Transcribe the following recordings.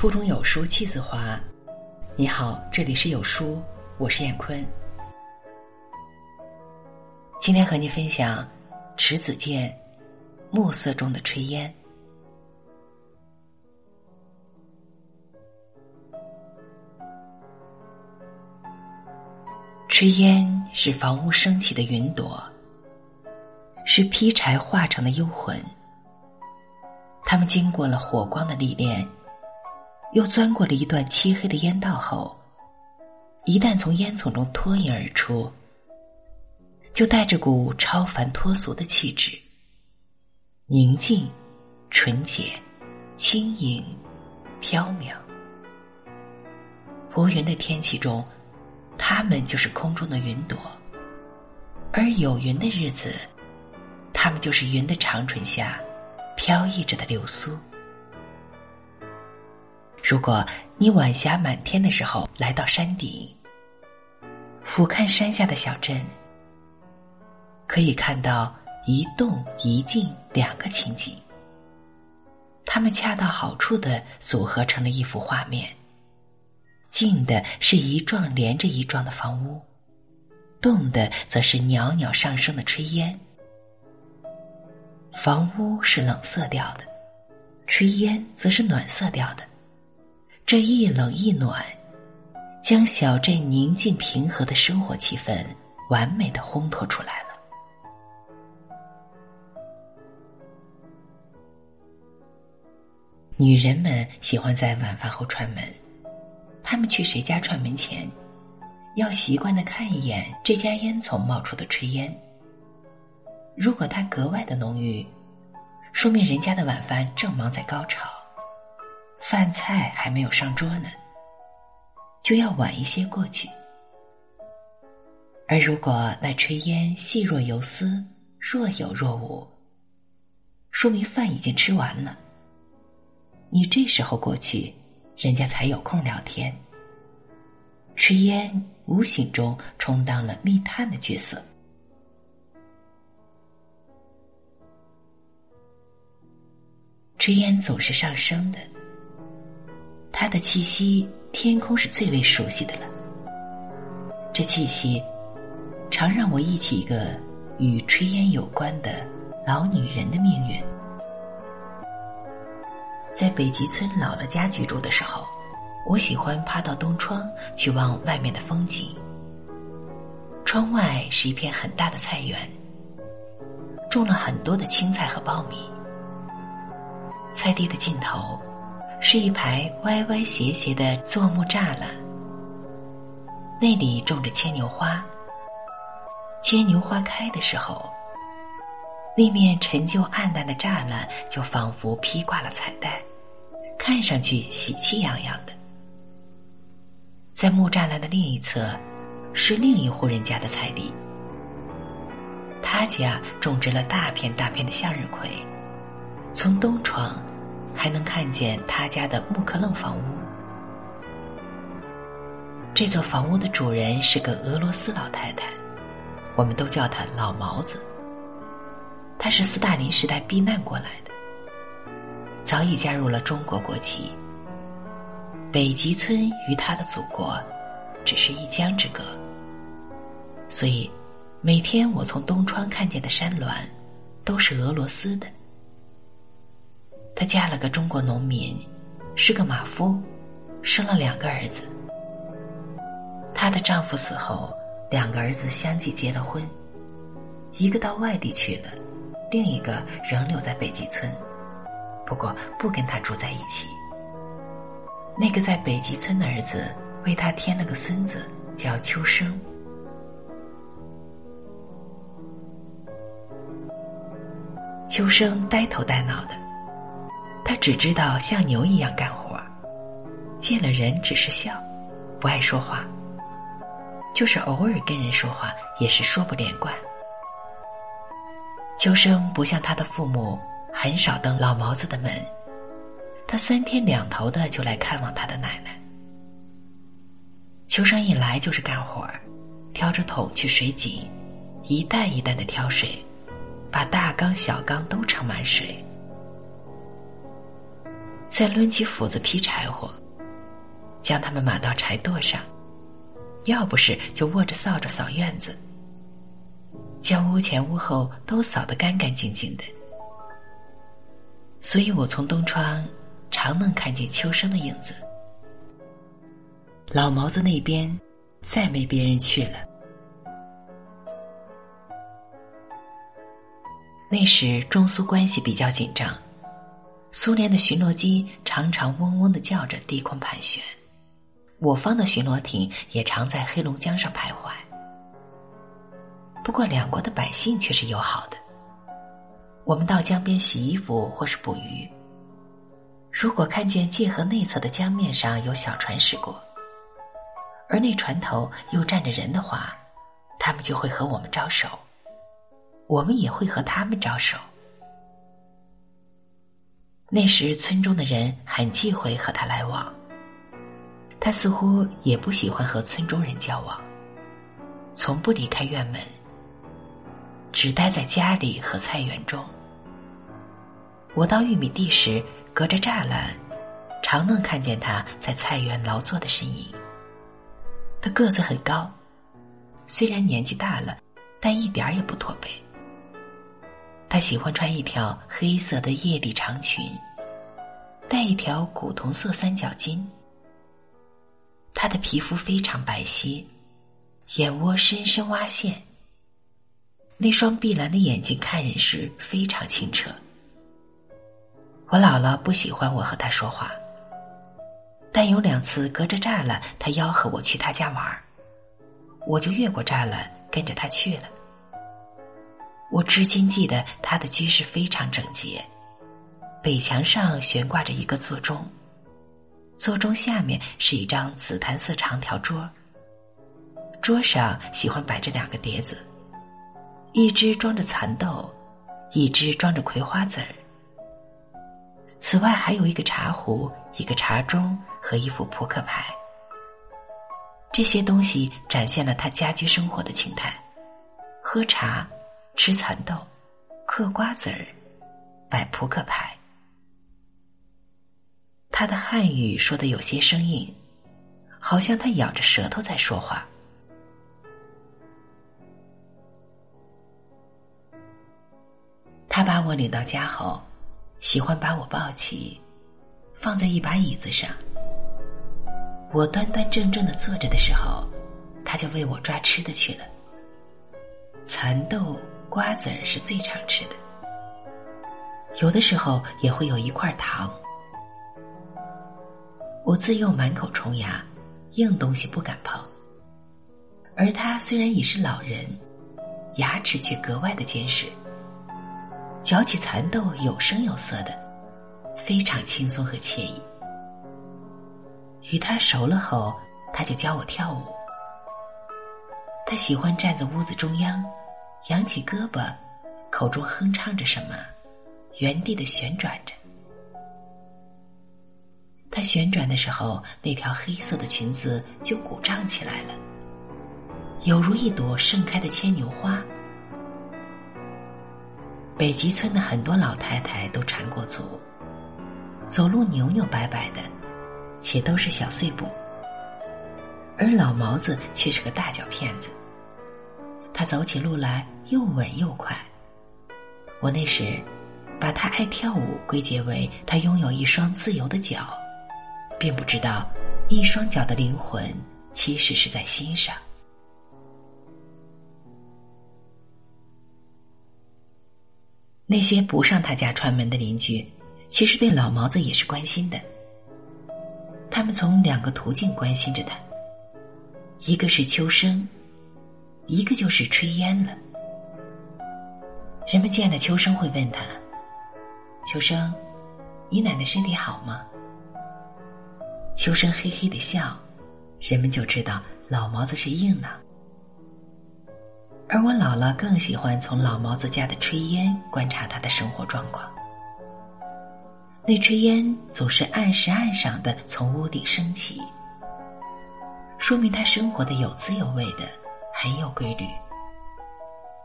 腹中有书气自华。你好，这里是有书，我是燕坤。今天和你分享迟子建《暮色中的炊烟》。炊烟是房屋升起的云朵，是劈柴化成的幽魂。他们经过了火光的历练，又钻过了一段漆黑的烟道后，一旦从烟囱中脱颖而出，就带着股超凡脱俗的气质，宁静、纯洁、轻盈、飘渺。无云的天气中。他们就是空中的云朵，而有云的日子，他们就是云的长唇下飘逸着的流苏。如果你晚霞满天的时候来到山顶，俯瞰山下的小镇，可以看到一动一静两个情景，它们恰到好处的组合成了一幅画面。静的是一幢连着一幢的房屋，动的则是袅袅上升的炊烟。房屋是冷色调的，炊烟则是暖色调的。这一冷一暖，将小镇宁静平和的生活气氛完美的烘托出来了。女人们喜欢在晚饭后串门。他们去谁家串门前，要习惯的看一眼这家烟囱冒出的炊烟。如果它格外的浓郁，说明人家的晚饭正忙在高潮，饭菜还没有上桌呢，就要晚一些过去。而如果那炊烟细若游丝，若有若无，说明饭已经吃完了。你这时候过去。人家才有空聊天。炊烟无形中充当了密探的角色。炊烟总是上升的，它的气息，天空是最为熟悉的了。这气息，常让我忆起一个与炊烟有关的老女人的命运。在北极村姥姥家居住的时候，我喜欢趴到东窗去望外面的风景。窗外是一片很大的菜园，种了很多的青菜和苞米。菜地的尽头是一排歪歪斜斜的柞木栅栏，那里种着牵牛花。牵牛花开的时候，那面陈旧暗淡的栅栏就仿佛披挂了彩带。看上去喜气洋洋的，在木栅栏的另一侧，是另一户人家的菜地。他家种植了大片大片的向日葵，从东窗还能看见他家的木克楞房屋。这座房屋的主人是个俄罗斯老太太，我们都叫她老毛子。她是斯大林时代避难过来的。早已加入了中国国籍。北极村与他的祖国，只是一江之隔。所以，每天我从东窗看见的山峦，都是俄罗斯的。她嫁了个中国农民，是个马夫，生了两个儿子。她的丈夫死后，两个儿子相继结了婚，一个到外地去了，另一个仍留在北极村。不过不跟他住在一起。那个在北极村的儿子为他添了个孙子，叫秋生。秋生呆头呆脑的，他只知道像牛一样干活，见了人只是笑，不爱说话。就是偶尔跟人说话，也是说不连贯。秋生不像他的父母。很少登老毛子的门，他三天两头的就来看望他的奶奶。秋生一来就是干活，挑着桶去水井，一担一担的挑水，把大缸小缸都盛满水。再抡起斧子劈柴火，将它们码到柴垛上；要不是就握着扫帚扫院子，将屋前屋后都扫得干干净净的。所以我从东窗常能看见秋生的影子。老毛子那边再没别人去了。那时中苏关系比较紧张，苏联的巡逻机常常嗡嗡的叫着低空盘旋，我方的巡逻艇也常在黑龙江上徘徊。不过两国的百姓却是友好的。我们到江边洗衣服或是捕鱼，如果看见界河内侧的江面上有小船驶过，而那船头又站着人的话，他们就会和我们招手，我们也会和他们招手。那时村中的人很忌讳和他来往，他似乎也不喜欢和村中人交往，从不离开院门，只待在家里和菜园中。我到玉米地时，隔着栅栏，常能看见他在菜园劳作的身影。他个子很高，虽然年纪大了，但一点儿也不驼背。他喜欢穿一条黑色的叶底长裙，戴一条古铜色三角巾。他的皮肤非常白皙，眼窝深深挖陷，那双碧蓝的眼睛看人时非常清澈。我姥姥不喜欢我和他说话，但有两次隔着栅栏，他吆喝我去他家玩儿我就越过栅栏跟着他去了。我至今记得他的居室非常整洁，北墙上悬挂着一个座钟，座钟下面是一张紫檀色长条桌，桌上喜欢摆着两个碟子，一只装着蚕豆，一只装着葵花籽儿。此外，还有一个茶壶、一个茶盅和一副扑克牌。这些东西展现了他家居生活的情态：喝茶、吃蚕豆、嗑瓜子儿、摆扑克牌。他的汉语说的有些生硬，好像他咬着舌头在说话。他把我领到家后。喜欢把我抱起，放在一把椅子上。我端端正正的坐着的时候，他就为我抓吃的去了。蚕豆、瓜子儿是最常吃的，有的时候也会有一块糖。我自幼满口虫牙，硬东西不敢碰，而他虽然已是老人，牙齿却格外的坚实。嚼起蚕豆有声有色的，非常轻松和惬意。与他熟了后，他就教我跳舞。他喜欢站在屋子中央，扬起胳膊，口中哼唱着什么，原地的旋转着。他旋转的时候，那条黑色的裙子就鼓胀起来了，有如一朵盛开的牵牛花。北极村的很多老太太都缠过足，走路扭扭摆摆的，且都是小碎步。而老毛子却是个大脚骗子，他走起路来又稳又快。我那时把他爱跳舞归结为他拥有一双自由的脚，并不知道一双脚的灵魂其实是在心上。那些不上他家串门的邻居，其实对老毛子也是关心的。他们从两个途径关心着他：一个是秋生，一个就是炊烟了。人们见了秋生会问他：“秋生，你奶奶身体好吗？”秋生嘿嘿的笑，人们就知道老毛子是硬朗。而我姥姥更喜欢从老毛子家的炊烟观察他的生活状况。那炊烟总是按时按晌的从屋顶升起，说明他生活的有滋有味的，很有规律。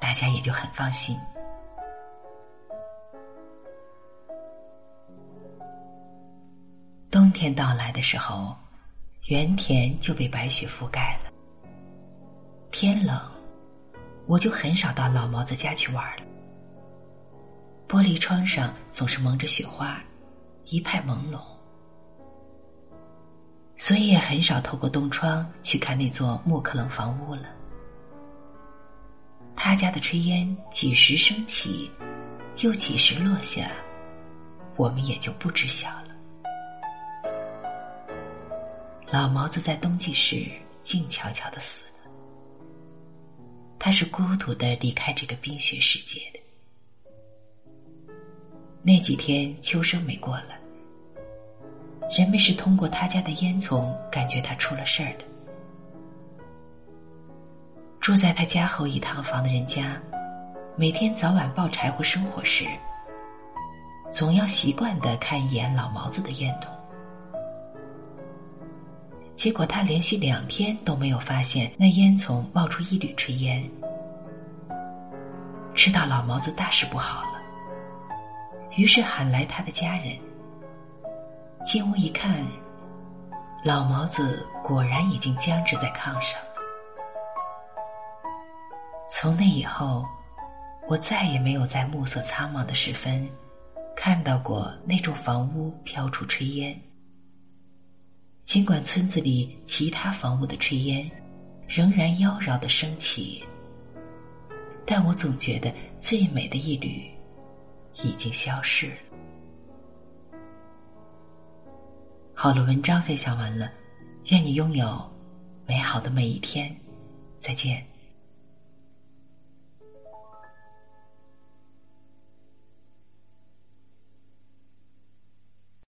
大家也就很放心。冬天到来的时候，原田就被白雪覆盖了。天冷，我就很少到老毛子家去玩了。玻璃窗上总是蒙着雪花，一派朦胧，所以也很少透过东窗去看那座木克隆房屋了。他家的炊烟几时升起，又几时落下，我们也就不知晓了。老毛子在冬季时静悄悄的死了，他是孤独的离开这个冰雪世界的。那几天秋生没过了，人们是通过他家的烟囱感觉他出了事儿的。住在他家后一堂房的人家，每天早晚抱柴火生火时，总要习惯的看一眼老毛子的烟筒。结果他连续两天都没有发现那烟囱冒出一缕炊烟，知道老毛子大事不好了。于是喊来他的家人，进屋一看，老毛子果然已经僵直在炕上。从那以后，我再也没有在暮色苍茫的时分，看到过那幢房屋飘出炊烟。尽管村子里其他房屋的炊烟仍然妖娆的升起，但我总觉得最美的一缕。已经消失。好了，文章分享完了，愿你拥有美好的每一天，再见。